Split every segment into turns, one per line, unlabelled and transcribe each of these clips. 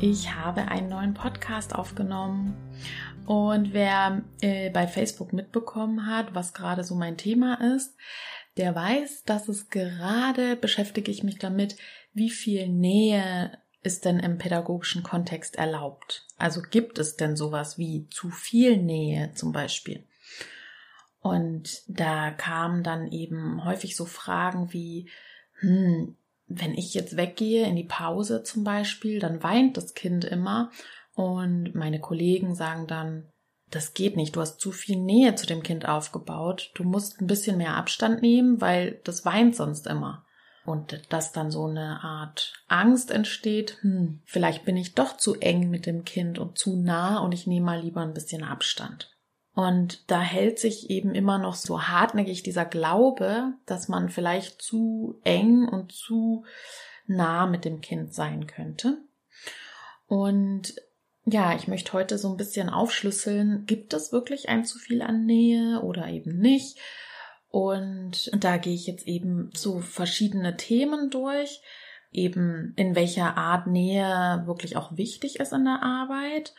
Ich habe einen neuen Podcast aufgenommen und wer äh, bei Facebook mitbekommen hat, was gerade so mein Thema ist, der weiß, dass es gerade beschäftige ich mich damit, wie viel Nähe ist denn im pädagogischen Kontext erlaubt? Also gibt es denn sowas wie zu viel Nähe zum Beispiel? Und da kamen dann eben häufig so Fragen wie, hm, wenn ich jetzt weggehe in die Pause zum Beispiel, dann weint das Kind immer und meine Kollegen sagen dann, das geht nicht, du hast zu viel Nähe zu dem Kind aufgebaut, du musst ein bisschen mehr Abstand nehmen, weil das weint sonst immer. Und dass dann so eine Art Angst entsteht, hm, vielleicht bin ich doch zu eng mit dem Kind und zu nah und ich nehme mal lieber ein bisschen Abstand. Und da hält sich eben immer noch so hartnäckig dieser Glaube, dass man vielleicht zu eng und zu nah mit dem Kind sein könnte. Und ja, ich möchte heute so ein bisschen aufschlüsseln, gibt es wirklich ein zu viel an Nähe oder eben nicht? Und da gehe ich jetzt eben so verschiedene Themen durch, eben in welcher Art Nähe wirklich auch wichtig ist in der Arbeit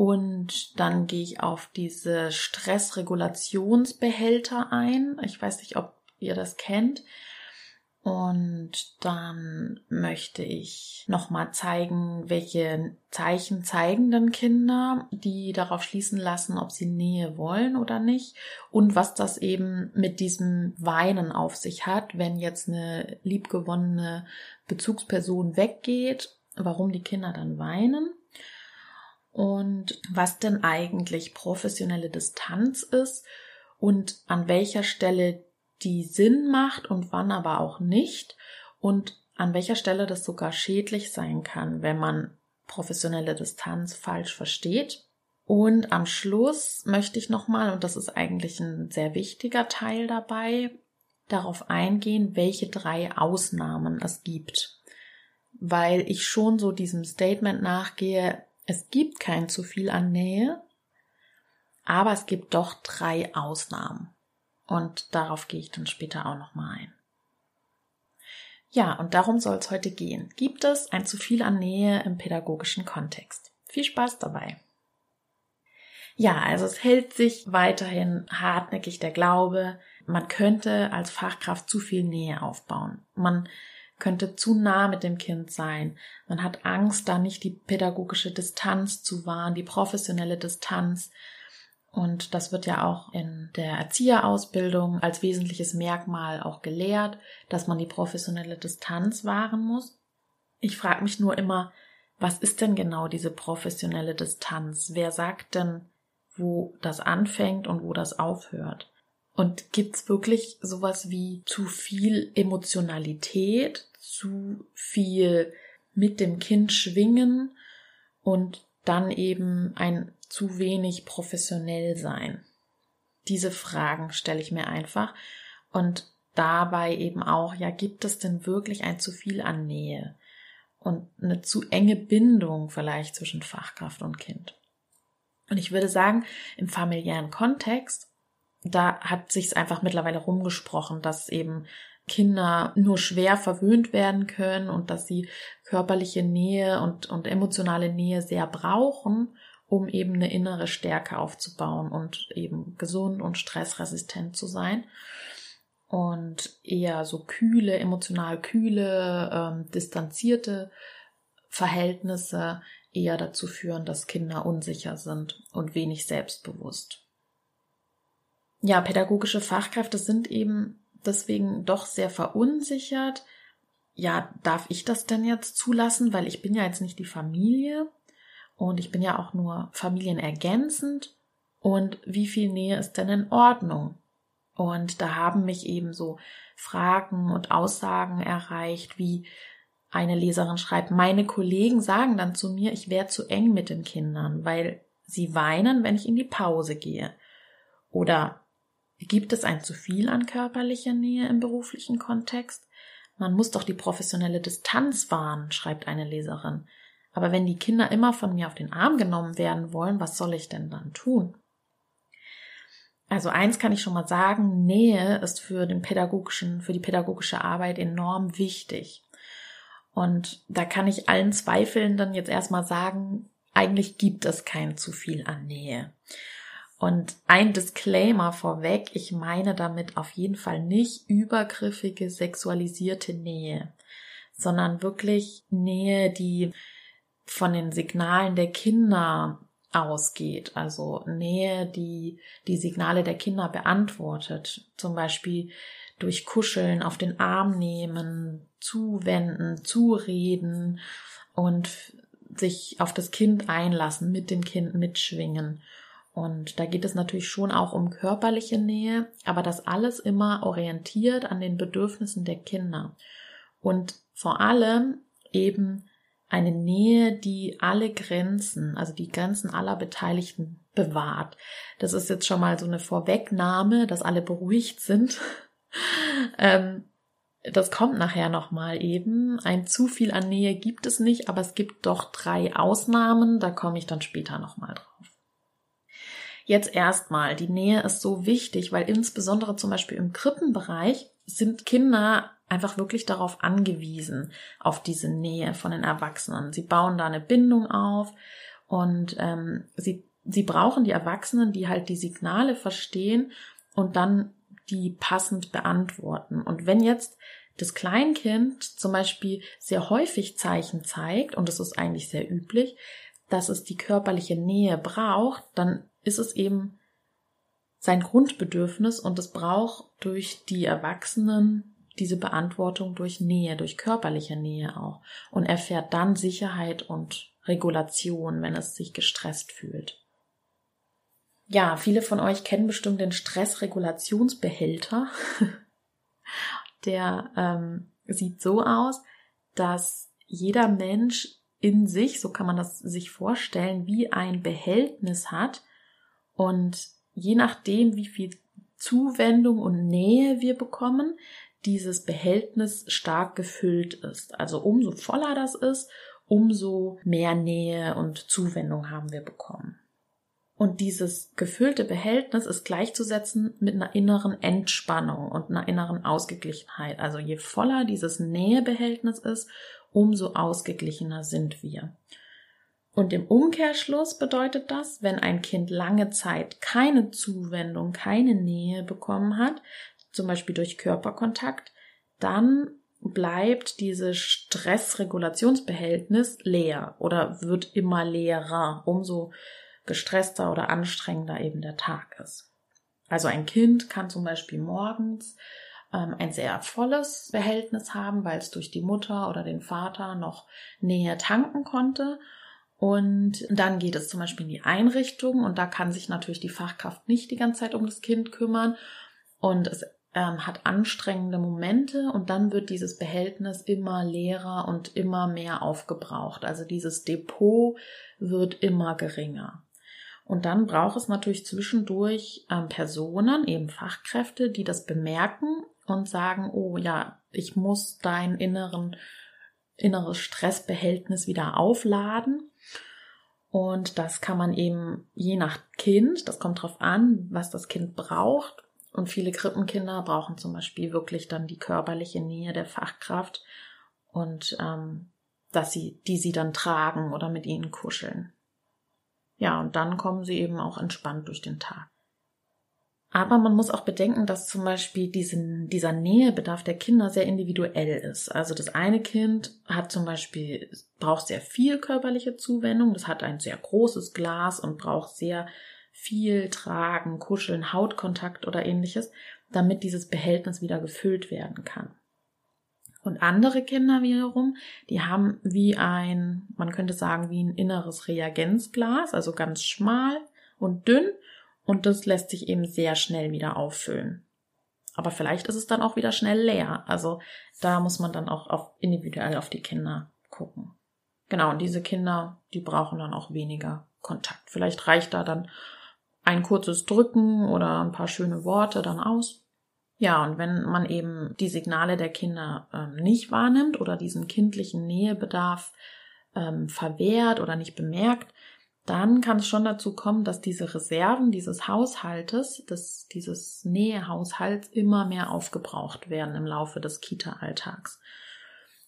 und dann gehe ich auf diese Stressregulationsbehälter ein. Ich weiß nicht, ob ihr das kennt. Und dann möchte ich nochmal zeigen, welche Zeichen zeigen denn Kinder, die darauf schließen lassen, ob sie Nähe wollen oder nicht. Und was das eben mit diesem Weinen auf sich hat, wenn jetzt eine liebgewonnene Bezugsperson weggeht, warum die Kinder dann weinen und was denn eigentlich professionelle Distanz ist und an welcher Stelle die Sinn macht und wann aber auch nicht und an welcher Stelle das sogar schädlich sein kann, wenn man professionelle Distanz falsch versteht. Und am Schluss möchte ich nochmal, und das ist eigentlich ein sehr wichtiger Teil dabei, darauf eingehen, welche drei Ausnahmen es gibt. Weil ich schon so diesem Statement nachgehe, es gibt kein zu viel an Nähe, aber es gibt doch drei Ausnahmen. Und darauf gehe ich dann später auch nochmal ein. Ja, und darum soll es heute gehen. Gibt es ein zu viel an Nähe im pädagogischen Kontext? Viel Spaß dabei. Ja, also es hält sich weiterhin hartnäckig der Glaube, man könnte als Fachkraft zu viel Nähe aufbauen. Man könnte zu nah mit dem Kind sein. Man hat Angst, da nicht die pädagogische Distanz zu wahren, die professionelle Distanz. Und das wird ja auch in der Erzieherausbildung als wesentliches Merkmal auch gelehrt, dass man die professionelle Distanz wahren muss. Ich frage mich nur immer, was ist denn genau diese professionelle Distanz? Wer sagt denn, wo das anfängt und wo das aufhört? Und gibt's wirklich sowas wie zu viel Emotionalität, zu viel mit dem Kind schwingen und dann eben ein zu wenig professionell sein? Diese Fragen stelle ich mir einfach und dabei eben auch, ja, gibt es denn wirklich ein zu viel an Nähe und eine zu enge Bindung vielleicht zwischen Fachkraft und Kind? Und ich würde sagen, im familiären Kontext da hat sich's einfach mittlerweile rumgesprochen, dass eben Kinder nur schwer verwöhnt werden können und dass sie körperliche Nähe und, und emotionale Nähe sehr brauchen, um eben eine innere Stärke aufzubauen und eben gesund und stressresistent zu sein. Und eher so kühle, emotional kühle, ähm, distanzierte Verhältnisse eher dazu führen, dass Kinder unsicher sind und wenig selbstbewusst ja, pädagogische Fachkräfte sind eben deswegen doch sehr verunsichert. Ja, darf ich das denn jetzt zulassen? Weil ich bin ja jetzt nicht die Familie und ich bin ja auch nur familienergänzend. Und wie viel Nähe ist denn in Ordnung? Und da haben mich eben so Fragen und Aussagen erreicht, wie Eine Leserin schreibt, meine Kollegen sagen dann zu mir, ich wäre zu eng mit den Kindern, weil sie weinen, wenn ich in die Pause gehe. Oder gibt es ein zu viel an körperlicher Nähe im beruflichen Kontext? Man muss doch die professionelle Distanz wahren, schreibt eine Leserin. Aber wenn die Kinder immer von mir auf den Arm genommen werden wollen, was soll ich denn dann tun? Also eins kann ich schon mal sagen, Nähe ist für den pädagogischen, für die pädagogische Arbeit enorm wichtig. Und da kann ich allen Zweifelnden jetzt erstmal sagen, eigentlich gibt es kein zu viel an Nähe. Und ein Disclaimer vorweg, ich meine damit auf jeden Fall nicht übergriffige sexualisierte Nähe, sondern wirklich Nähe, die von den Signalen der Kinder ausgeht. Also Nähe, die die Signale der Kinder beantwortet. Zum Beispiel durch Kuscheln auf den Arm nehmen, zuwenden, zureden und sich auf das Kind einlassen, mit dem Kind mitschwingen. Und da geht es natürlich schon auch um körperliche Nähe, aber das alles immer orientiert an den Bedürfnissen der Kinder. Und vor allem eben eine Nähe, die alle Grenzen, also die Grenzen aller Beteiligten bewahrt. Das ist jetzt schon mal so eine Vorwegnahme, dass alle beruhigt sind. ähm, das kommt nachher nochmal eben. Ein zu viel an Nähe gibt es nicht, aber es gibt doch drei Ausnahmen. Da komme ich dann später nochmal drauf. Jetzt erstmal, die Nähe ist so wichtig, weil insbesondere zum Beispiel im Krippenbereich sind Kinder einfach wirklich darauf angewiesen, auf diese Nähe von den Erwachsenen. Sie bauen da eine Bindung auf und ähm, sie, sie brauchen die Erwachsenen, die halt die Signale verstehen und dann die passend beantworten. Und wenn jetzt das Kleinkind zum Beispiel sehr häufig Zeichen zeigt, und das ist eigentlich sehr üblich, dass es die körperliche Nähe braucht, dann ist es eben sein Grundbedürfnis und es braucht durch die Erwachsenen diese Beantwortung durch Nähe, durch körperliche Nähe auch und erfährt dann Sicherheit und Regulation, wenn es sich gestresst fühlt. Ja, viele von euch kennen bestimmt den Stressregulationsbehälter. Der ähm, sieht so aus, dass jeder Mensch in sich, so kann man das sich vorstellen, wie ein Behältnis hat und je nachdem, wie viel Zuwendung und Nähe wir bekommen, dieses Behältnis stark gefüllt ist. Also umso voller das ist, umso mehr Nähe und Zuwendung haben wir bekommen. Und dieses gefüllte Behältnis ist gleichzusetzen mit einer inneren Entspannung und einer inneren Ausgeglichenheit. Also je voller dieses Nähebehältnis ist, umso ausgeglichener sind wir. Und im Umkehrschluss bedeutet das, wenn ein Kind lange Zeit keine Zuwendung, keine Nähe bekommen hat, zum Beispiel durch Körperkontakt, dann bleibt dieses Stressregulationsbehältnis leer oder wird immer leerer, umso gestresster oder anstrengender eben der Tag ist. Also ein Kind kann zum Beispiel morgens ähm, ein sehr volles Behältnis haben, weil es durch die Mutter oder den Vater noch Nähe tanken konnte. Und dann geht es zum Beispiel in die Einrichtung und da kann sich natürlich die Fachkraft nicht die ganze Zeit um das Kind kümmern. Und es ähm, hat anstrengende Momente und dann wird dieses Behältnis immer leerer und immer mehr aufgebraucht. Also dieses Depot wird immer geringer. Und dann braucht es natürlich zwischendurch ähm, Personen, eben Fachkräfte, die das bemerken und sagen, oh ja, ich muss dein inneren, inneres Stressbehältnis wieder aufladen. Und das kann man eben je nach Kind, das kommt drauf an, was das Kind braucht, und viele Krippenkinder brauchen zum Beispiel wirklich dann die körperliche Nähe der Fachkraft und ähm, dass sie, die sie dann tragen oder mit ihnen kuscheln. Ja, und dann kommen sie eben auch entspannt durch den Tag. Aber man muss auch bedenken, dass zum Beispiel diesen, dieser Nähebedarf der Kinder sehr individuell ist. Also das eine Kind hat zum Beispiel, braucht sehr viel körperliche Zuwendung, das hat ein sehr großes Glas und braucht sehr viel tragen, kuscheln, Hautkontakt oder ähnliches, damit dieses Behältnis wieder gefüllt werden kann. Und andere Kinder wiederum, die haben wie ein, man könnte sagen, wie ein inneres Reagenzglas, also ganz schmal und dünn und das lässt sich eben sehr schnell wieder auffüllen. Aber vielleicht ist es dann auch wieder schnell leer. Also da muss man dann auch auf, individuell auf die Kinder gucken. Genau, und diese Kinder, die brauchen dann auch weniger Kontakt. Vielleicht reicht da dann ein kurzes Drücken oder ein paar schöne Worte dann aus. Ja, und wenn man eben die Signale der Kinder ähm, nicht wahrnimmt oder diesen kindlichen Nähebedarf ähm, verwehrt oder nicht bemerkt, dann kann es schon dazu kommen, dass diese Reserven dieses Haushaltes, des, dieses Nähehaushalts immer mehr aufgebraucht werden im Laufe des Kita-Alltags.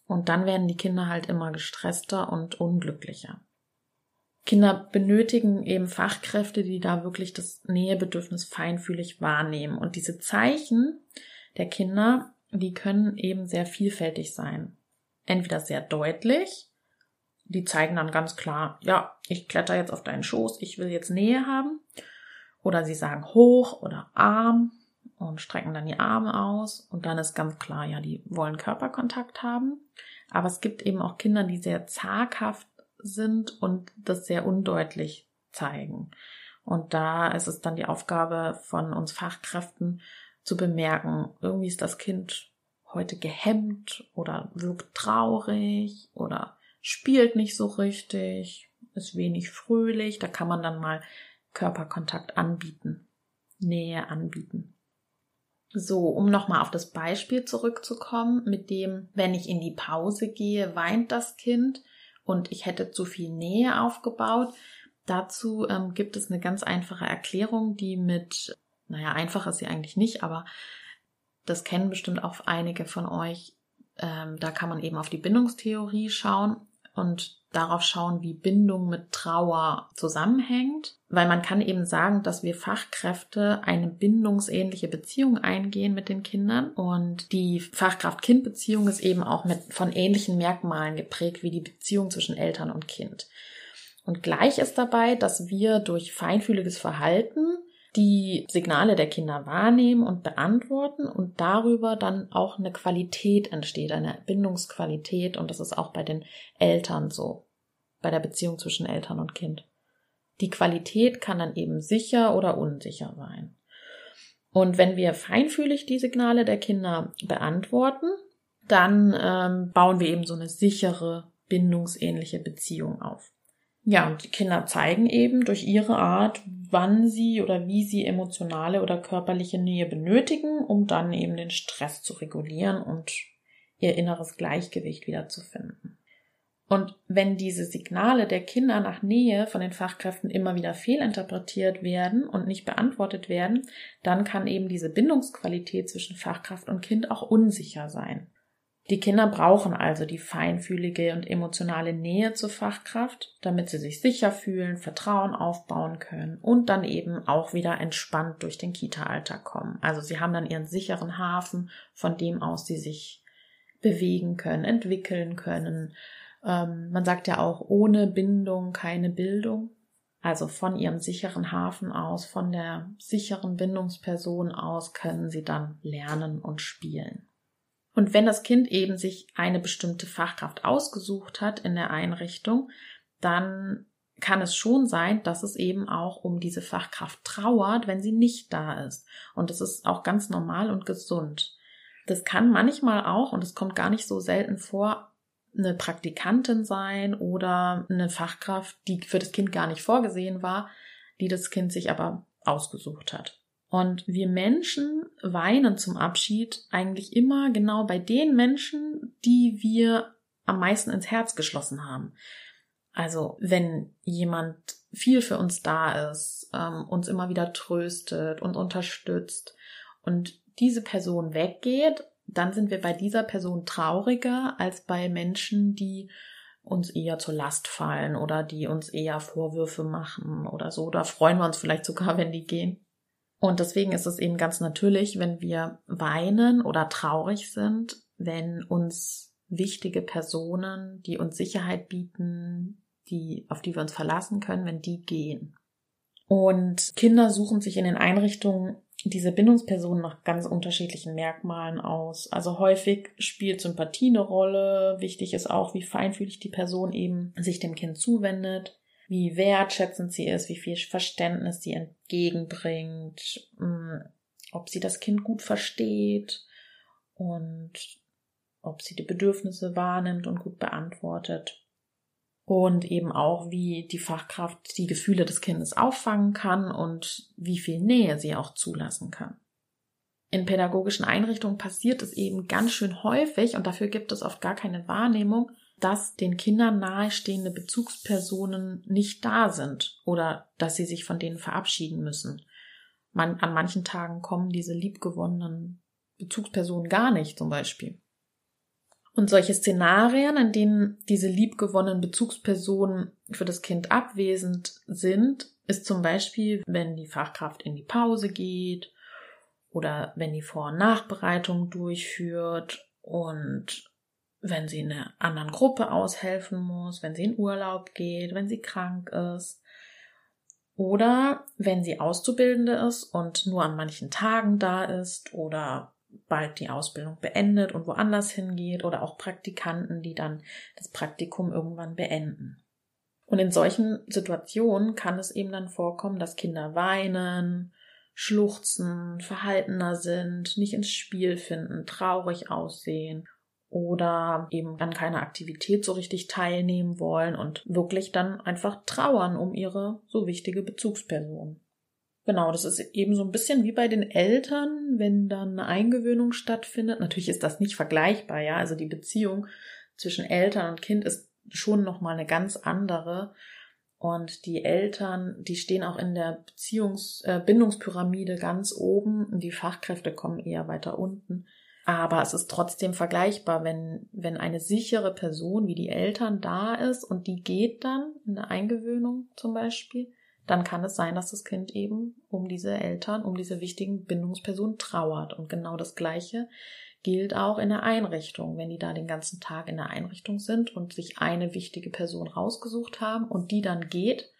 Und dann werden die Kinder halt immer gestresster und unglücklicher. Kinder benötigen eben Fachkräfte, die da wirklich das Nähebedürfnis feinfühlig wahrnehmen. Und diese Zeichen der Kinder, die können eben sehr vielfältig sein. Entweder sehr deutlich, die zeigen dann ganz klar, ja, ich kletter jetzt auf deinen Schoß, ich will jetzt Nähe haben. Oder sie sagen hoch oder arm und strecken dann die Arme aus. Und dann ist ganz klar, ja, die wollen Körperkontakt haben. Aber es gibt eben auch Kinder, die sehr zaghaft sind und das sehr undeutlich zeigen. Und da ist es dann die Aufgabe von uns Fachkräften zu bemerken, irgendwie ist das Kind heute gehemmt oder wirkt traurig oder spielt nicht so richtig, ist wenig fröhlich. Da kann man dann mal Körperkontakt anbieten, Nähe anbieten. So, um nochmal auf das Beispiel zurückzukommen, mit dem, wenn ich in die Pause gehe, weint das Kind und ich hätte zu viel Nähe aufgebaut. Dazu ähm, gibt es eine ganz einfache Erklärung, die mit, naja, einfach ist sie eigentlich nicht, aber das kennen bestimmt auch einige von euch. Ähm, da kann man eben auf die Bindungstheorie schauen und darauf schauen, wie Bindung mit Trauer zusammenhängt, weil man kann eben sagen, dass wir Fachkräfte eine bindungsähnliche Beziehung eingehen mit den Kindern und die Fachkraft-Kind-Beziehung ist eben auch mit von ähnlichen Merkmalen geprägt wie die Beziehung zwischen Eltern und Kind. Und gleich ist dabei, dass wir durch feinfühliges Verhalten die Signale der Kinder wahrnehmen und beantworten und darüber dann auch eine Qualität entsteht, eine Bindungsqualität und das ist auch bei den Eltern so, bei der Beziehung zwischen Eltern und Kind. Die Qualität kann dann eben sicher oder unsicher sein. Und wenn wir feinfühlig die Signale der Kinder beantworten, dann ähm, bauen wir eben so eine sichere, bindungsähnliche Beziehung auf. Ja, und die Kinder zeigen eben durch ihre Art, wann sie oder wie sie emotionale oder körperliche Nähe benötigen, um dann eben den Stress zu regulieren und ihr inneres Gleichgewicht wiederzufinden. Und wenn diese Signale der Kinder nach Nähe von den Fachkräften immer wieder fehlinterpretiert werden und nicht beantwortet werden, dann kann eben diese Bindungsqualität zwischen Fachkraft und Kind auch unsicher sein. Die Kinder brauchen also die feinfühlige und emotionale Nähe zur Fachkraft, damit sie sich sicher fühlen, Vertrauen aufbauen können und dann eben auch wieder entspannt durch den Kita-Alltag kommen. Also sie haben dann ihren sicheren Hafen, von dem aus sie sich bewegen können, entwickeln können. Ähm, man sagt ja auch, ohne Bindung keine Bildung. Also von ihrem sicheren Hafen aus, von der sicheren Bindungsperson aus können sie dann lernen und spielen. Und wenn das Kind eben sich eine bestimmte Fachkraft ausgesucht hat in der Einrichtung, dann kann es schon sein, dass es eben auch um diese Fachkraft trauert, wenn sie nicht da ist. Und das ist auch ganz normal und gesund. Das kann manchmal auch, und es kommt gar nicht so selten vor, eine Praktikantin sein oder eine Fachkraft, die für das Kind gar nicht vorgesehen war, die das Kind sich aber ausgesucht hat. Und wir Menschen weinen zum Abschied eigentlich immer genau bei den Menschen, die wir am meisten ins Herz geschlossen haben. Also wenn jemand viel für uns da ist, ähm, uns immer wieder tröstet und unterstützt und diese Person weggeht, dann sind wir bei dieser Person trauriger als bei Menschen, die uns eher zur Last fallen oder die uns eher Vorwürfe machen oder so. Da freuen wir uns vielleicht sogar, wenn die gehen. Und deswegen ist es eben ganz natürlich, wenn wir weinen oder traurig sind, wenn uns wichtige Personen, die uns Sicherheit bieten, die, auf die wir uns verlassen können, wenn die gehen. Und Kinder suchen sich in den Einrichtungen diese Bindungspersonen nach ganz unterschiedlichen Merkmalen aus. Also häufig spielt Sympathie eine Rolle. Wichtig ist auch, wie feinfühlig die Person eben sich dem Kind zuwendet wie wertschätzend sie ist, wie viel Verständnis sie entgegenbringt. Mm. ob sie das Kind gut versteht und ob sie die Bedürfnisse wahrnimmt und gut beantwortet. Und eben auch, wie die Fachkraft die Gefühle des Kindes auffangen kann und wie viel Nähe sie auch zulassen kann. In pädagogischen Einrichtungen passiert es eben ganz schön häufig und dafür gibt es oft gar keine Wahrnehmung, dass den Kindern nahestehende Bezugspersonen nicht da sind oder dass sie sich von denen verabschieden müssen. Man, an manchen Tagen kommen diese liebgewonnenen Bezugspersonen gar nicht zum Beispiel. Und solche Szenarien, in denen diese liebgewonnenen Bezugspersonen für das Kind abwesend sind, ist zum Beispiel, wenn die Fachkraft in die Pause geht oder wenn die Vor- und Nachbereitung durchführt und wenn sie in einer anderen Gruppe aushelfen muss, wenn sie in Urlaub geht, wenn sie krank ist. Oder wenn sie Auszubildende ist und nur an manchen Tagen da ist oder bald die Ausbildung beendet und woanders hingeht oder auch Praktikanten, die dann das Praktikum irgendwann beenden. Und in solchen Situationen kann es eben dann vorkommen, dass Kinder weinen, schluchzen, verhaltener sind, nicht ins Spiel finden, traurig aussehen oder eben an keiner Aktivität so richtig teilnehmen wollen und wirklich dann einfach trauern um ihre so wichtige Bezugsperson. Genau, das ist eben so ein bisschen wie bei den Eltern, wenn dann eine Eingewöhnung stattfindet. Natürlich ist das nicht vergleichbar, ja. Also die Beziehung zwischen Eltern und Kind ist schon nochmal eine ganz andere. Und die Eltern, die stehen auch in der Beziehungs-, äh, Bindungspyramide ganz oben die Fachkräfte kommen eher weiter unten. Aber es ist trotzdem vergleichbar, wenn, wenn eine sichere Person wie die Eltern da ist und die geht dann in der Eingewöhnung zum Beispiel, dann kann es sein, dass das Kind eben um diese Eltern, um diese wichtigen Bindungspersonen trauert. Und genau das Gleiche gilt auch in der Einrichtung. Wenn die da den ganzen Tag in der Einrichtung sind und sich eine wichtige Person rausgesucht haben und die dann geht,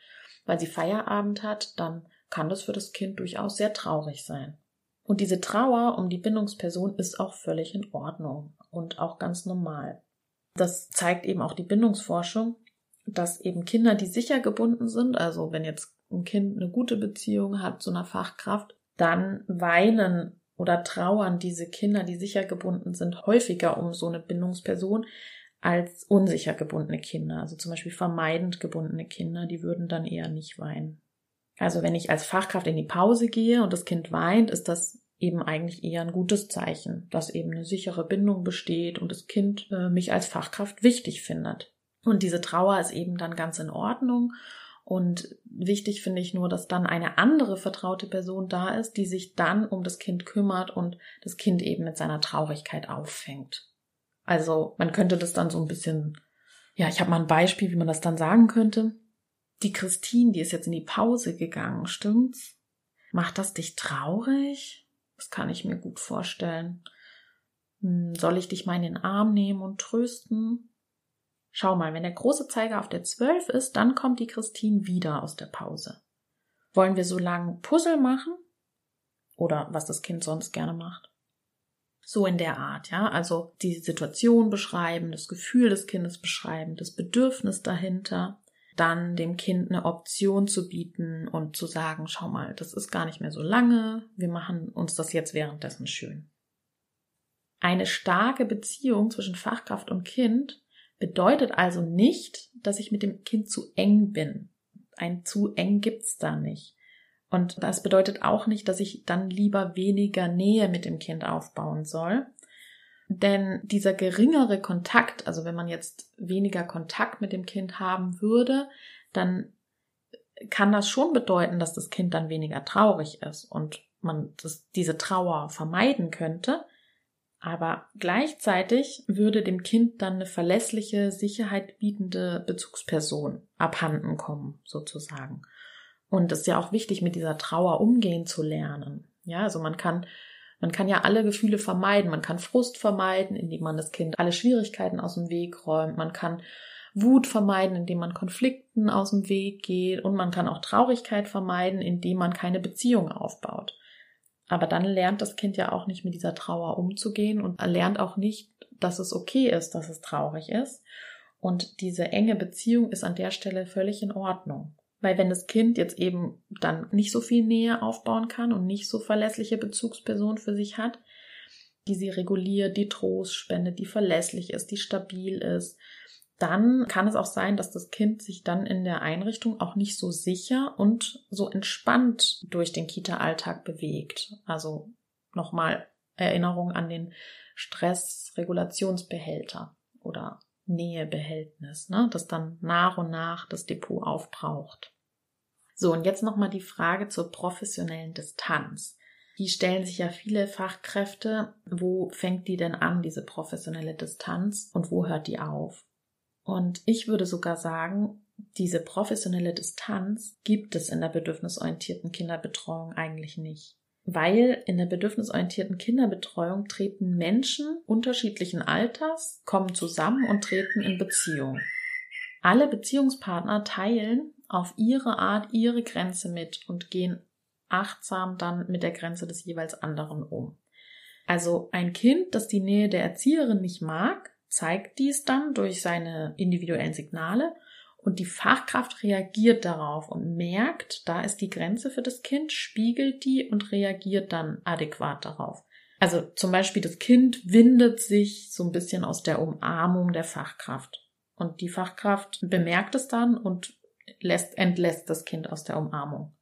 weil sie Feierabend hat, dann kann das für das Kind durchaus sehr traurig sein. Und diese Trauer um die Bindungsperson ist auch völlig in Ordnung und auch ganz normal. Das zeigt eben auch die Bindungsforschung, dass eben Kinder, die sicher gebunden sind, also wenn jetzt ein Kind eine gute Beziehung hat zu einer Fachkraft, dann weinen oder trauern diese Kinder, die sicher gebunden sind, häufiger um so eine Bindungsperson als unsicher gebundene Kinder. Also zum Beispiel vermeidend gebundene Kinder, die würden dann eher nicht weinen. Also wenn ich als Fachkraft in die Pause gehe und das Kind weint, ist das eben eigentlich eher ein gutes Zeichen, dass eben eine sichere Bindung besteht und das Kind äh, mich als Fachkraft wichtig findet. Und diese Trauer ist eben dann ganz in Ordnung. Und wichtig finde ich nur, dass dann eine andere vertraute Person da ist, die sich dann um das Kind kümmert und das Kind eben mit seiner Traurigkeit auffängt. Also man könnte das dann so ein bisschen, ja, ich habe mal ein Beispiel, wie man das dann sagen könnte. Die Christine, die ist jetzt in die Pause gegangen, stimmt's? Macht das dich traurig? Das kann ich mir gut vorstellen. Hm, soll ich dich mal in den Arm nehmen und trösten? Schau mal, wenn der große Zeiger auf der 12 ist, dann kommt die Christine wieder aus der Pause. Wollen wir so lang Puzzle machen? Oder was das Kind sonst gerne macht? So in der Art, ja. Also die Situation beschreiben, das Gefühl des Kindes beschreiben, das Bedürfnis dahinter, dann dem Kind eine Option zu bieten und zu sagen, schau mal, das ist gar nicht mehr so lange, wir machen uns das jetzt währenddessen schön. Eine starke Beziehung zwischen Fachkraft und Kind Bedeutet also nicht, dass ich mit dem Kind zu eng bin. Ein zu eng gibt's da nicht. Und das bedeutet auch nicht, dass ich dann lieber weniger Nähe mit dem Kind aufbauen soll. Denn dieser geringere Kontakt, also wenn man jetzt weniger Kontakt mit dem Kind haben würde, dann kann das schon bedeuten, dass das Kind dann weniger traurig ist und man das, diese Trauer vermeiden könnte. Aber gleichzeitig würde dem Kind dann eine verlässliche, Sicherheit bietende Bezugsperson abhanden kommen, sozusagen. Und es ist ja auch wichtig, mit dieser Trauer umgehen zu lernen. Ja, also man kann, man kann ja alle Gefühle vermeiden. Man kann Frust vermeiden, indem man das Kind alle Schwierigkeiten aus dem Weg räumt. Man kann Wut vermeiden, indem man Konflikten aus dem Weg geht. Und man kann auch Traurigkeit vermeiden, indem man keine Beziehung aufbaut. Aber dann lernt das Kind ja auch nicht mit dieser Trauer umzugehen und lernt auch nicht, dass es okay ist, dass es traurig ist. Und diese enge Beziehung ist an der Stelle völlig in Ordnung. Weil wenn das Kind jetzt eben dann nicht so viel Nähe aufbauen kann und nicht so verlässliche Bezugsperson für sich hat, die sie reguliert, die Trost spendet, die verlässlich ist, die stabil ist, dann kann es auch sein, dass das Kind sich dann in der Einrichtung auch nicht so sicher und so entspannt durch den Kita-Alltag bewegt. Also nochmal Erinnerung an den Stressregulationsbehälter oder Nähebehältnis, ne, das dann nach und nach das Depot aufbraucht. So, und jetzt nochmal die Frage zur professionellen Distanz. Die stellen sich ja viele Fachkräfte. Wo fängt die denn an, diese professionelle Distanz, und wo hört die auf? Und ich würde sogar sagen, diese professionelle Distanz gibt es in der bedürfnisorientierten Kinderbetreuung eigentlich nicht weil in der bedürfnisorientierten Kinderbetreuung treten Menschen unterschiedlichen Alters, kommen zusammen und treten in Beziehung. Alle Beziehungspartner teilen auf ihre Art ihre Grenze mit und gehen achtsam dann mit der Grenze des jeweils anderen um. Also ein Kind, das die Nähe der Erzieherin nicht mag, zeigt dies dann durch seine individuellen Signale und die Fachkraft reagiert darauf und merkt, da ist die Grenze für das Kind, spiegelt die und reagiert dann adäquat darauf. Also zum Beispiel das Kind windet sich so ein bisschen aus der Umarmung der Fachkraft. Und die Fachkraft bemerkt es dann und lässt, entlässt das Kind aus der Umarmung.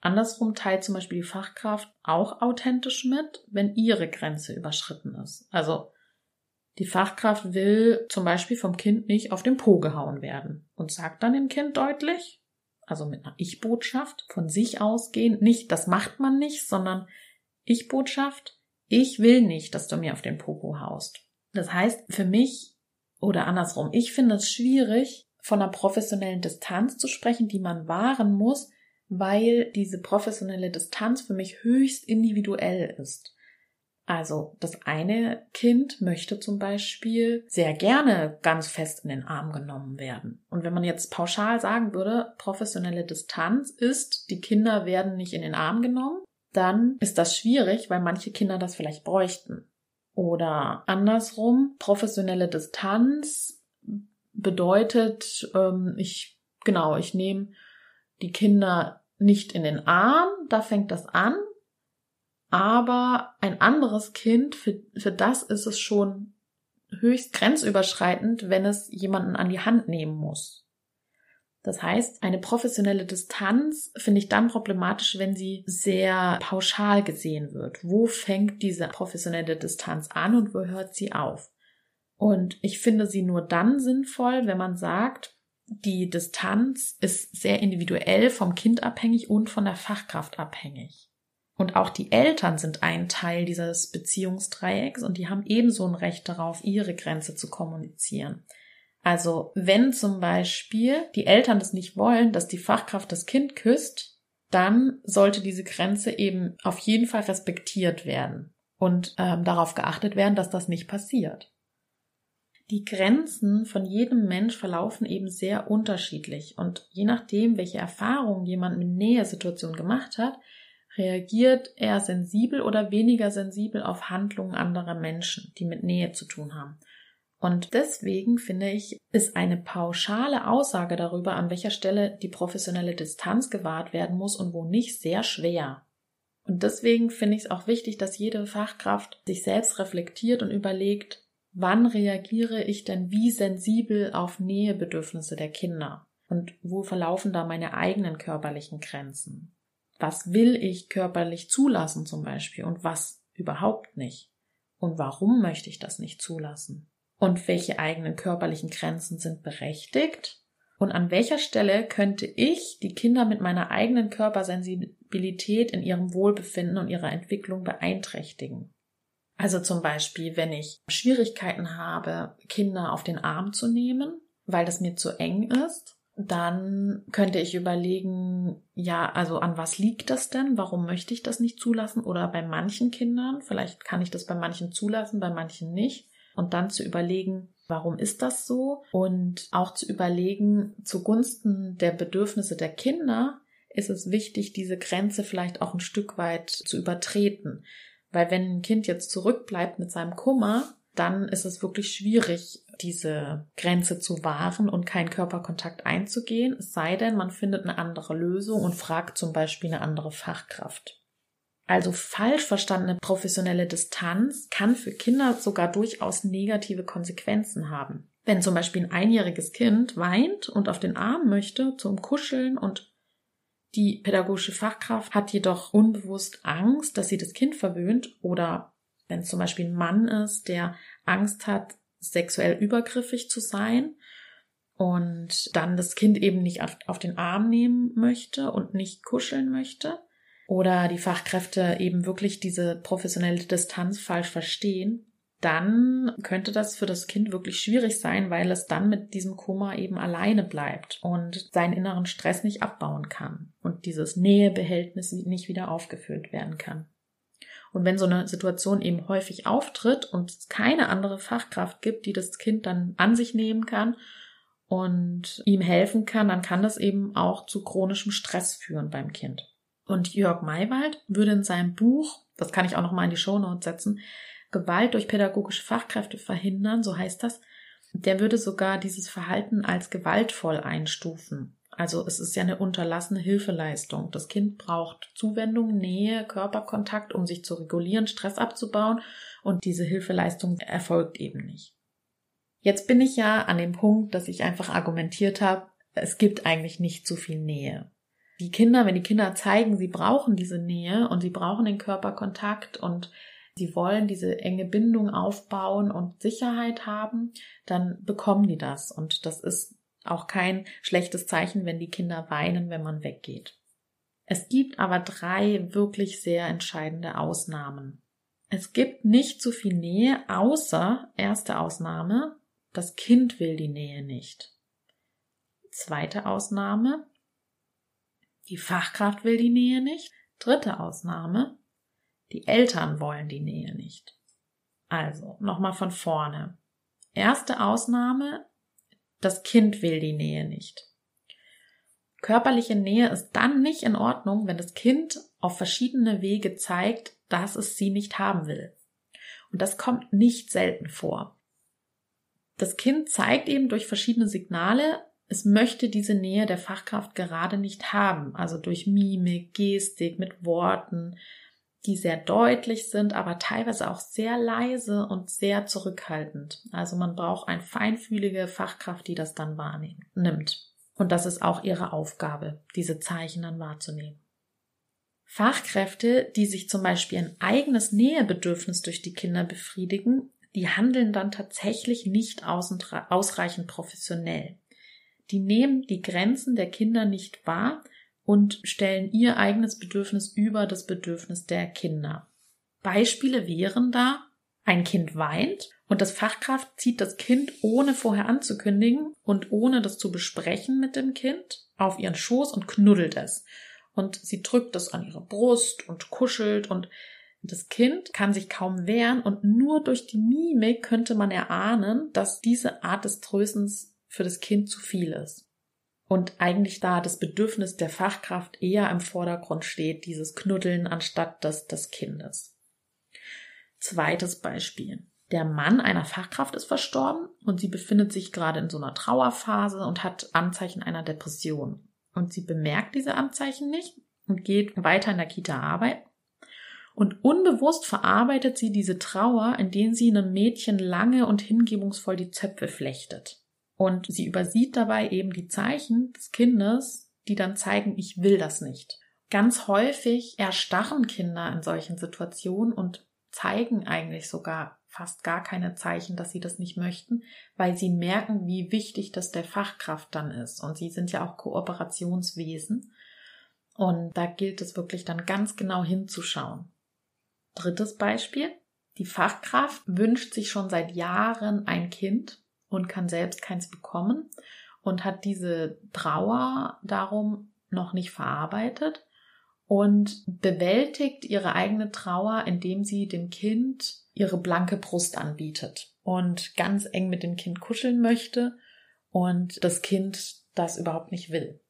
Andersrum teilt zum Beispiel die Fachkraft auch authentisch mit, wenn ihre Grenze überschritten ist. Also die Fachkraft will zum Beispiel vom Kind nicht auf den Po gehauen werden und sagt dann dem Kind deutlich, also mit einer Ich-Botschaft von sich ausgehend, nicht, das macht man nicht, sondern Ich-Botschaft, ich will nicht, dass du mir auf den Popo haust. Das heißt, für mich oder andersrum, ich finde es schwierig, von einer professionellen Distanz zu sprechen, die man wahren muss, weil diese professionelle Distanz für mich höchst individuell ist. Also das eine Kind möchte zum Beispiel sehr gerne ganz fest in den Arm genommen werden. Und wenn man jetzt pauschal sagen würde, professionelle Distanz ist, die Kinder werden nicht in den Arm genommen, dann ist das schwierig, weil manche Kinder das vielleicht bräuchten. Oder andersrum, professionelle Distanz bedeutet, ähm, ich, genau, ich nehme die Kinder nicht in den Arm, da fängt das an aber ein anderes Kind, für, für das ist es schon höchst grenzüberschreitend, wenn es jemanden an die Hand nehmen muss. Das heißt, eine professionelle Distanz finde ich dann problematisch, wenn sie sehr pauschal gesehen wird. Wo fängt diese professionelle Distanz an und wo hört sie auf? Und ich finde sie nur dann sinnvoll, wenn man sagt, die Distanz ist sehr individuell vom Kind abhängig und von der Fachkraft abhängig. Und auch die Eltern sind ein Teil dieses Beziehungsdreiecks und die haben ebenso ein Recht darauf, ihre Grenze zu kommunizieren. Also wenn zum Beispiel die Eltern das nicht wollen, dass die Fachkraft das Kind küsst, dann sollte diese Grenze eben auf jeden Fall respektiert werden und ähm, darauf geachtet werden, dass das nicht passiert. Die Grenzen von jedem Mensch verlaufen eben sehr unterschiedlich und je nachdem, welche Erfahrungen jemand mit Nähesituationen gemacht hat, Reagiert er sensibel oder weniger sensibel auf Handlungen anderer Menschen, die mit Nähe zu tun haben? Und deswegen finde ich, ist eine pauschale Aussage darüber, an welcher Stelle die professionelle Distanz gewahrt werden muss und wo nicht, sehr schwer. Und deswegen finde ich es auch wichtig, dass jede Fachkraft sich selbst reflektiert und überlegt, wann reagiere ich denn wie sensibel auf Nähebedürfnisse der Kinder? Und wo verlaufen da meine eigenen körperlichen Grenzen? Was will ich körperlich zulassen zum Beispiel und was überhaupt nicht? Und warum möchte ich das nicht zulassen? Und welche eigenen körperlichen Grenzen sind berechtigt? Und an welcher Stelle könnte ich die Kinder mit meiner eigenen Körpersensibilität in ihrem Wohlbefinden und ihrer Entwicklung beeinträchtigen? Also zum Beispiel, wenn ich Schwierigkeiten habe, Kinder auf den Arm zu nehmen, weil das mir zu eng ist, dann könnte ich überlegen, ja, also an was liegt das denn? Warum möchte ich das nicht zulassen? Oder bei manchen Kindern, vielleicht kann ich das bei manchen zulassen, bei manchen nicht. Und dann zu überlegen, warum ist das so? Und auch zu überlegen, zugunsten der Bedürfnisse der Kinder ist es wichtig, diese Grenze vielleicht auch ein Stück weit zu übertreten. Weil wenn ein Kind jetzt zurückbleibt mit seinem Kummer, dann ist es wirklich schwierig, diese Grenze zu wahren und keinen Körperkontakt einzugehen, es sei denn, man findet eine andere Lösung und fragt zum Beispiel eine andere Fachkraft. Also falsch verstandene professionelle Distanz kann für Kinder sogar durchaus negative Konsequenzen haben. Wenn zum Beispiel ein einjähriges Kind weint und auf den Arm möchte zum Kuscheln und die pädagogische Fachkraft hat jedoch unbewusst Angst, dass sie das Kind verwöhnt oder wenn es zum Beispiel ein Mann ist, der Angst hat, sexuell übergriffig zu sein und dann das Kind eben nicht auf, auf den Arm nehmen möchte und nicht kuscheln möchte, oder die Fachkräfte eben wirklich diese professionelle Distanz falsch verstehen, dann könnte das für das Kind wirklich schwierig sein, weil es dann mit diesem Koma eben alleine bleibt und seinen inneren Stress nicht abbauen kann und dieses Nähebehältnis nicht wieder aufgefüllt werden kann. Und wenn so eine Situation eben häufig auftritt und es keine andere Fachkraft gibt, die das Kind dann an sich nehmen kann und ihm helfen kann, dann kann das eben auch zu chronischem Stress führen beim Kind. Und Jörg Maywald würde in seinem Buch, das kann ich auch noch mal in die Shownotes setzen, Gewalt durch pädagogische Fachkräfte verhindern, so heißt das, der würde sogar dieses Verhalten als gewaltvoll einstufen. Also es ist ja eine unterlassene Hilfeleistung. Das Kind braucht Zuwendung, Nähe, Körperkontakt, um sich zu regulieren, Stress abzubauen und diese Hilfeleistung erfolgt eben nicht. Jetzt bin ich ja an dem Punkt, dass ich einfach argumentiert habe, es gibt eigentlich nicht zu viel Nähe die Kinder, wenn die Kinder zeigen, sie brauchen diese Nähe und sie brauchen den Körperkontakt und sie wollen diese enge Bindung aufbauen und Sicherheit haben, dann bekommen die das. Und das ist auch kein schlechtes Zeichen, wenn die Kinder weinen, wenn man weggeht. Es gibt aber drei wirklich sehr entscheidende Ausnahmen. Es gibt nicht zu viel Nähe, außer erste Ausnahme, das Kind will die Nähe nicht. Zweite Ausnahme, die Fachkraft will die Nähe nicht. Dritte Ausnahme. Die Eltern wollen die Nähe nicht. Also, nochmal von vorne. Erste Ausnahme. Das Kind will die Nähe nicht. Körperliche Nähe ist dann nicht in Ordnung, wenn das Kind auf verschiedene Wege zeigt, dass es sie nicht haben will. Und das kommt nicht selten vor. Das Kind zeigt eben durch verschiedene Signale, es möchte diese Nähe der Fachkraft gerade nicht haben, also durch Mimik, Gestik, mit Worten, die sehr deutlich sind, aber teilweise auch sehr leise und sehr zurückhaltend. Also man braucht eine feinfühlige Fachkraft, die das dann wahrnimmt. Und das ist auch ihre Aufgabe, diese Zeichen dann wahrzunehmen. Fachkräfte, die sich zum Beispiel ein eigenes Nähebedürfnis durch die Kinder befriedigen, die handeln dann tatsächlich nicht ausreichend professionell. Die nehmen die Grenzen der Kinder nicht wahr und stellen ihr eigenes Bedürfnis über das Bedürfnis der Kinder. Beispiele wären da, ein Kind weint und das Fachkraft zieht das Kind ohne vorher anzukündigen und ohne das zu besprechen mit dem Kind auf ihren Schoß und knuddelt es. Und sie drückt es an ihre Brust und kuschelt und das Kind kann sich kaum wehren und nur durch die Mimik könnte man erahnen, dass diese Art des Tröstens für das Kind zu viel ist. Und eigentlich da das Bedürfnis der Fachkraft eher im Vordergrund steht, dieses Knuddeln anstatt das des Kindes. Zweites Beispiel. Der Mann einer Fachkraft ist verstorben und sie befindet sich gerade in so einer Trauerphase und hat Anzeichen einer Depression. Und sie bemerkt diese Anzeichen nicht und geht weiter in der Kita arbeiten. Und unbewusst verarbeitet sie diese Trauer, indem sie einem Mädchen lange und hingebungsvoll die Zöpfe flechtet. Und sie übersieht dabei eben die Zeichen des Kindes, die dann zeigen, ich will das nicht. Ganz häufig erstarren Kinder in solchen Situationen und zeigen eigentlich sogar fast gar keine Zeichen, dass sie das nicht möchten, weil sie merken, wie wichtig das der Fachkraft dann ist. Und sie sind ja auch Kooperationswesen. Und da gilt es wirklich dann ganz genau hinzuschauen. Drittes Beispiel. Die Fachkraft wünscht sich schon seit Jahren ein Kind und kann selbst keins bekommen und hat diese Trauer darum noch nicht verarbeitet und bewältigt ihre eigene Trauer, indem sie dem Kind ihre blanke Brust anbietet und ganz eng mit dem Kind kuscheln möchte und das Kind das überhaupt nicht will.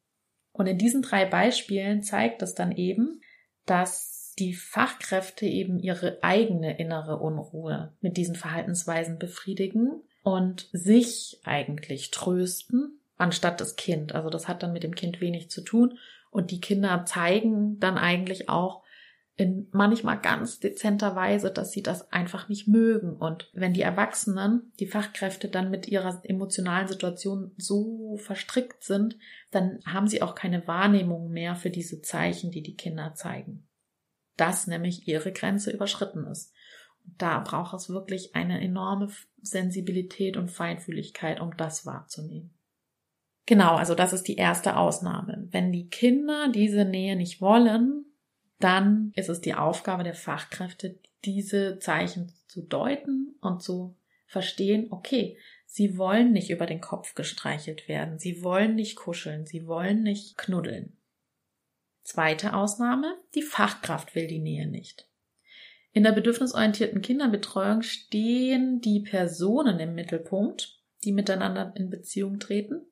Und in diesen drei Beispielen zeigt es dann eben, dass die Fachkräfte eben ihre eigene innere Unruhe mit diesen Verhaltensweisen befriedigen und sich eigentlich trösten, anstatt das Kind. Also das hat dann mit dem Kind wenig zu tun. Und die Kinder zeigen dann eigentlich auch in manchmal ganz dezenter Weise, dass sie das einfach nicht mögen. Und wenn die Erwachsenen, die Fachkräfte dann mit ihrer emotionalen Situation so verstrickt sind, dann haben sie auch keine Wahrnehmung mehr für diese Zeichen, die die Kinder zeigen. Dass nämlich ihre Grenze überschritten ist. Da braucht es wirklich eine enorme Sensibilität und Feinfühligkeit, um das wahrzunehmen. Genau, also das ist die erste Ausnahme. Wenn die Kinder diese Nähe nicht wollen, dann ist es die Aufgabe der Fachkräfte, diese Zeichen zu deuten und zu verstehen, okay, sie wollen nicht über den Kopf gestreichelt werden, sie wollen nicht kuscheln, sie wollen nicht knuddeln. Zweite Ausnahme, die Fachkraft will die Nähe nicht. In der bedürfnisorientierten Kinderbetreuung stehen die Personen im Mittelpunkt, die miteinander in Beziehung treten.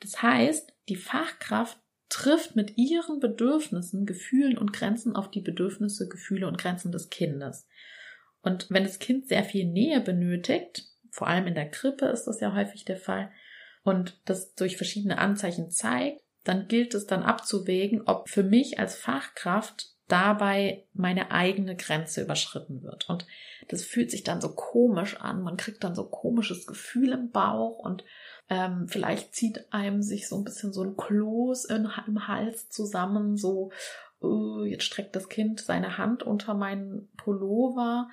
Das heißt, die Fachkraft trifft mit ihren Bedürfnissen, Gefühlen und Grenzen auf die Bedürfnisse, Gefühle und Grenzen des Kindes. Und wenn das Kind sehr viel Nähe benötigt, vor allem in der Krippe ist das ja häufig der Fall, und das durch verschiedene Anzeichen zeigt, dann gilt es dann abzuwägen, ob für mich als Fachkraft dabei meine eigene Grenze überschritten wird. Und das fühlt sich dann so komisch an. Man kriegt dann so komisches Gefühl im Bauch und ähm, vielleicht zieht einem sich so ein bisschen so ein Kloß in, im Hals zusammen, so uh, jetzt streckt das Kind seine Hand unter meinen Pullover.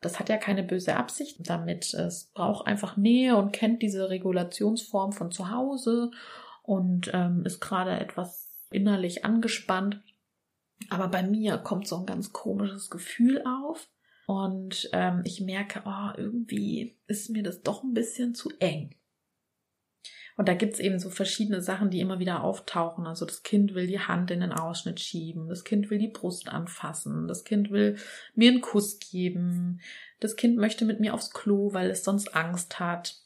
Das hat ja keine böse Absicht damit. Es braucht einfach Nähe und kennt diese Regulationsform von zu Hause und ähm, ist gerade etwas innerlich angespannt. Aber bei mir kommt so ein ganz komisches Gefühl auf. Und ähm, ich merke, oh, irgendwie ist mir das doch ein bisschen zu eng. Und da gibt's eben so verschiedene Sachen, die immer wieder auftauchen. Also das Kind will die Hand in den Ausschnitt schieben, das Kind will die Brust anfassen, das Kind will mir einen Kuss geben, das Kind möchte mit mir aufs Klo, weil es sonst Angst hat.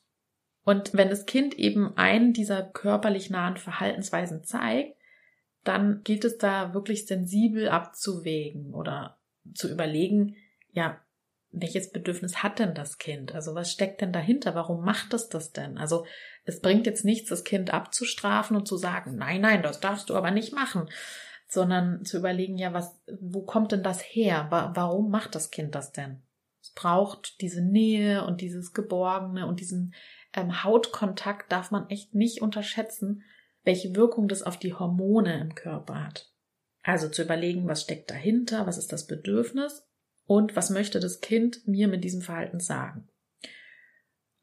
Und wenn das Kind eben einen dieser körperlich nahen Verhaltensweisen zeigt, dann gilt es da wirklich sensibel abzuwägen oder zu überlegen, ja, welches Bedürfnis hat denn das Kind? Also was steckt denn dahinter? Warum macht es das denn? Also es bringt jetzt nichts, das Kind abzustrafen und zu sagen, nein, nein, das darfst du aber nicht machen, sondern zu überlegen, ja, was, wo kommt denn das her? Warum macht das Kind das denn? Es braucht diese Nähe und dieses Geborgene und diesen ähm, Hautkontakt darf man echt nicht unterschätzen, welche Wirkung das auf die Hormone im Körper hat. Also zu überlegen, was steckt dahinter, was ist das Bedürfnis und was möchte das Kind mir mit diesem Verhalten sagen.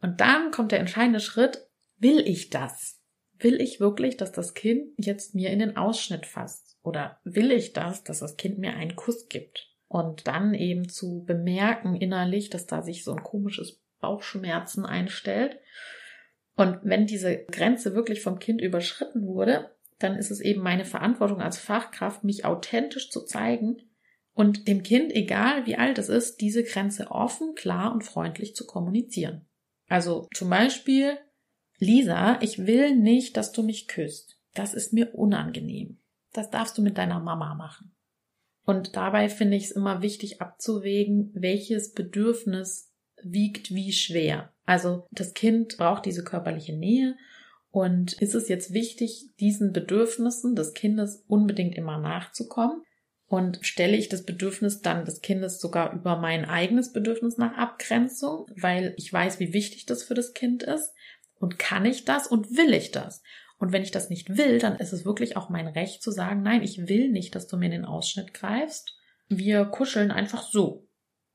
Und dann kommt der entscheidende Schritt, will ich das? Will ich wirklich, dass das Kind jetzt mir in den Ausschnitt fasst? Oder will ich das, dass das Kind mir einen Kuss gibt? Und dann eben zu bemerken innerlich, dass da sich so ein komisches Bauchschmerzen einstellt. Und wenn diese Grenze wirklich vom Kind überschritten wurde, dann ist es eben meine Verantwortung als Fachkraft, mich authentisch zu zeigen und dem Kind, egal wie alt es ist, diese Grenze offen, klar und freundlich zu kommunizieren. Also zum Beispiel, Lisa, ich will nicht, dass du mich küsst. Das ist mir unangenehm. Das darfst du mit deiner Mama machen. Und dabei finde ich es immer wichtig abzuwägen, welches Bedürfnis wiegt wie schwer. Also das Kind braucht diese körperliche Nähe und ist es jetzt wichtig, diesen Bedürfnissen des Kindes unbedingt immer nachzukommen? Und stelle ich das Bedürfnis dann des Kindes sogar über mein eigenes Bedürfnis nach Abgrenzung, weil ich weiß, wie wichtig das für das Kind ist? Und kann ich das und will ich das? Und wenn ich das nicht will, dann ist es wirklich auch mein Recht zu sagen, nein, ich will nicht, dass du mir in den Ausschnitt greifst. Wir kuscheln einfach so.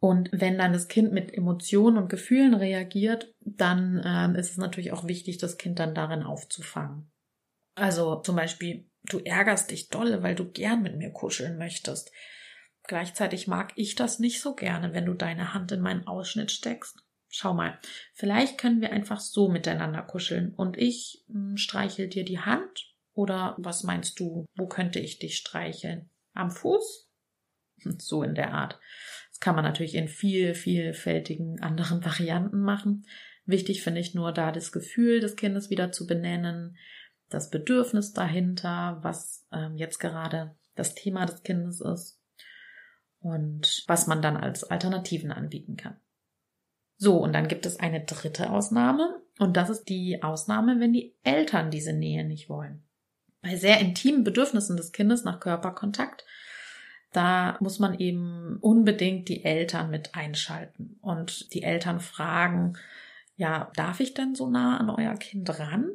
Und wenn dann das Kind mit Emotionen und Gefühlen reagiert, dann äh, ist es natürlich auch wichtig, das Kind dann darin aufzufangen. Also zum Beispiel, du ärgerst dich dolle, weil du gern mit mir kuscheln möchtest. Gleichzeitig mag ich das nicht so gerne, wenn du deine Hand in meinen Ausschnitt steckst. Schau mal, vielleicht können wir einfach so miteinander kuscheln und ich hm, streichel dir die Hand oder was meinst du, wo könnte ich dich streicheln? Am Fuß? So in der Art. Kann man natürlich in viel, vielfältigen anderen Varianten machen. Wichtig finde ich nur da das Gefühl des Kindes wieder zu benennen, das Bedürfnis dahinter, was ähm, jetzt gerade das Thema des Kindes ist und was man dann als Alternativen anbieten kann. So, und dann gibt es eine dritte Ausnahme und das ist die Ausnahme, wenn die Eltern diese Nähe nicht wollen. Bei sehr intimen Bedürfnissen des Kindes nach Körperkontakt, da muss man eben unbedingt die Eltern mit einschalten und die Eltern fragen, ja, darf ich denn so nah an euer Kind ran?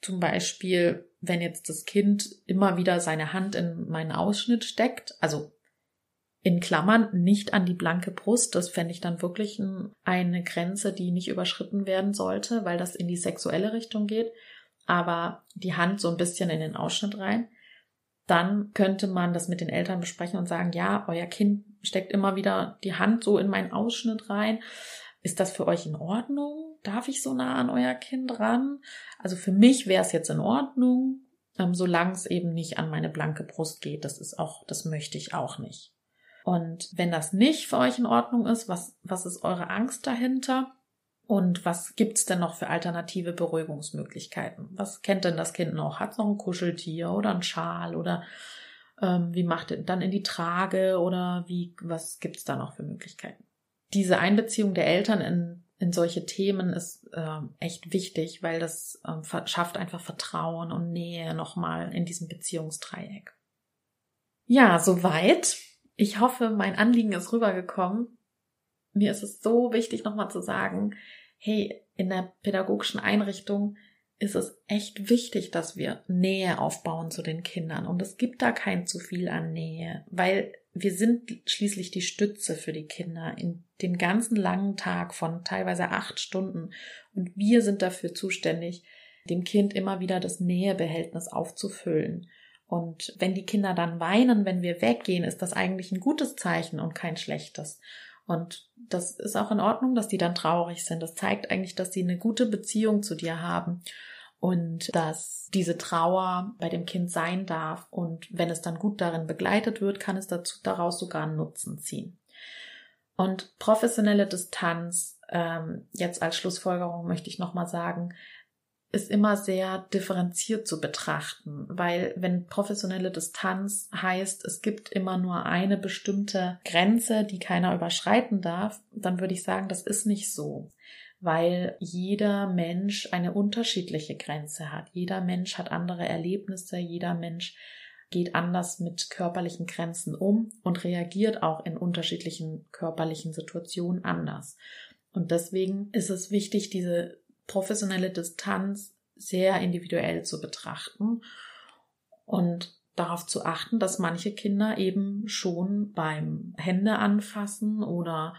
Zum Beispiel, wenn jetzt das Kind immer wieder seine Hand in meinen Ausschnitt steckt, also in Klammern nicht an die blanke Brust. Das fände ich dann wirklich eine Grenze, die nicht überschritten werden sollte, weil das in die sexuelle Richtung geht. Aber die Hand so ein bisschen in den Ausschnitt rein. Dann könnte man das mit den Eltern besprechen und sagen, ja, euer Kind steckt immer wieder die Hand so in meinen Ausschnitt rein. Ist das für euch in Ordnung? Darf ich so nah an euer Kind ran? Also für mich wäre es jetzt in Ordnung, ähm, solange es eben nicht an meine blanke Brust geht. Das ist auch, das möchte ich auch nicht. Und wenn das nicht für euch in Ordnung ist, was, was ist eure Angst dahinter? Und was gibt's denn noch für alternative Beruhigungsmöglichkeiten? Was kennt denn das Kind noch? Hat noch ein Kuscheltier oder ein Schal oder ähm, wie macht ihr dann in die Trage oder wie, was gibt's da noch für Möglichkeiten? Diese Einbeziehung der Eltern in, in solche Themen ist äh, echt wichtig, weil das äh, schafft einfach Vertrauen und Nähe nochmal in diesem Beziehungsdreieck. Ja, soweit ich hoffe, mein Anliegen ist rübergekommen. Mir ist es so wichtig, nochmal zu sagen, hey, in der pädagogischen Einrichtung ist es echt wichtig, dass wir Nähe aufbauen zu den Kindern. Und es gibt da kein zu viel an Nähe, weil wir sind schließlich die Stütze für die Kinder in den ganzen langen Tag von teilweise acht Stunden. Und wir sind dafür zuständig, dem Kind immer wieder das Nähebehältnis aufzufüllen. Und wenn die Kinder dann weinen, wenn wir weggehen, ist das eigentlich ein gutes Zeichen und kein schlechtes. Und das ist auch in Ordnung, dass die dann traurig sind. Das zeigt eigentlich, dass sie eine gute Beziehung zu dir haben und dass diese Trauer bei dem Kind sein darf. Und wenn es dann gut darin begleitet wird, kann es dazu, daraus sogar einen Nutzen ziehen. Und professionelle Distanz, ähm, jetzt als Schlussfolgerung möchte ich nochmal sagen, ist immer sehr differenziert zu betrachten, weil wenn professionelle Distanz heißt, es gibt immer nur eine bestimmte Grenze, die keiner überschreiten darf, dann würde ich sagen, das ist nicht so, weil jeder Mensch eine unterschiedliche Grenze hat. Jeder Mensch hat andere Erlebnisse, jeder Mensch geht anders mit körperlichen Grenzen um und reagiert auch in unterschiedlichen körperlichen Situationen anders. Und deswegen ist es wichtig, diese professionelle Distanz sehr individuell zu betrachten und darauf zu achten, dass manche Kinder eben schon beim Hände anfassen oder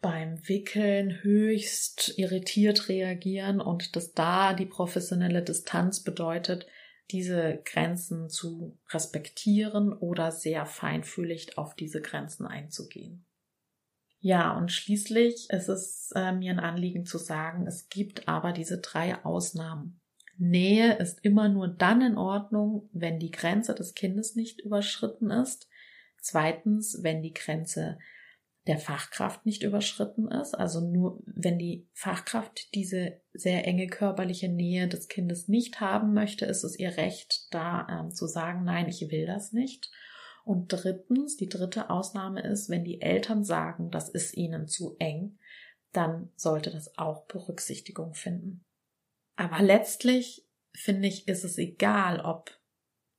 beim Wickeln höchst irritiert reagieren und dass da die professionelle Distanz bedeutet, diese Grenzen zu respektieren oder sehr feinfühlig auf diese Grenzen einzugehen. Ja, und schließlich ist es äh, mir ein Anliegen zu sagen, es gibt aber diese drei Ausnahmen. Nähe ist immer nur dann in Ordnung, wenn die Grenze des Kindes nicht überschritten ist. Zweitens, wenn die Grenze der Fachkraft nicht überschritten ist, also nur wenn die Fachkraft diese sehr enge körperliche Nähe des Kindes nicht haben möchte, ist es ihr Recht, da ähm, zu sagen, nein, ich will das nicht. Und drittens, die dritte Ausnahme ist, wenn die Eltern sagen, das ist ihnen zu eng, dann sollte das auch Berücksichtigung finden. Aber letztlich finde ich, ist es egal, ob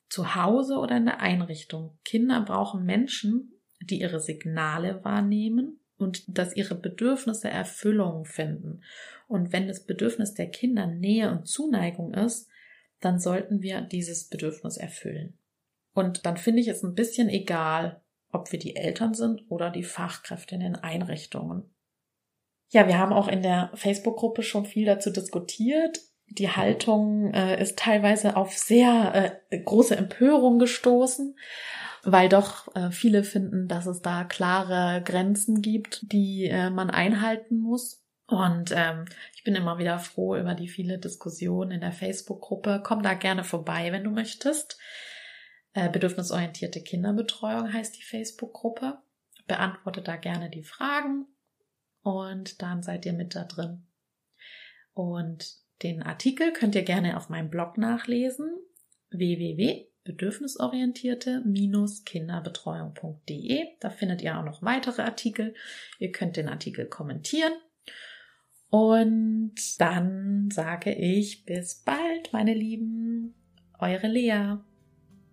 zu Hause oder in der Einrichtung. Kinder brauchen Menschen, die ihre Signale wahrnehmen und dass ihre Bedürfnisse Erfüllung finden. Und wenn das Bedürfnis der Kinder Nähe und Zuneigung ist, dann sollten wir dieses Bedürfnis erfüllen. Und dann finde ich es ein bisschen egal, ob wir die Eltern sind oder die Fachkräfte in den Einrichtungen. Ja, wir haben auch in der Facebook-Gruppe schon viel dazu diskutiert. Die Haltung äh, ist teilweise auf sehr äh, große Empörung gestoßen, weil doch äh, viele finden, dass es da klare Grenzen gibt, die äh, man einhalten muss. Und ähm, ich bin immer wieder froh über die viele Diskussionen in der Facebook-Gruppe. Komm da gerne vorbei, wenn du möchtest. Äh, bedürfnisorientierte Kinderbetreuung heißt die Facebook-Gruppe. Beantworte da gerne die Fragen und dann seid ihr mit da drin. Und den Artikel könnt ihr gerne auf meinem Blog nachlesen www.bedürfnisorientierte-kinderbetreuung.de. Da findet ihr auch noch weitere Artikel. Ihr könnt den Artikel kommentieren Und dann sage ich bis bald, meine Lieben. Eure Lea.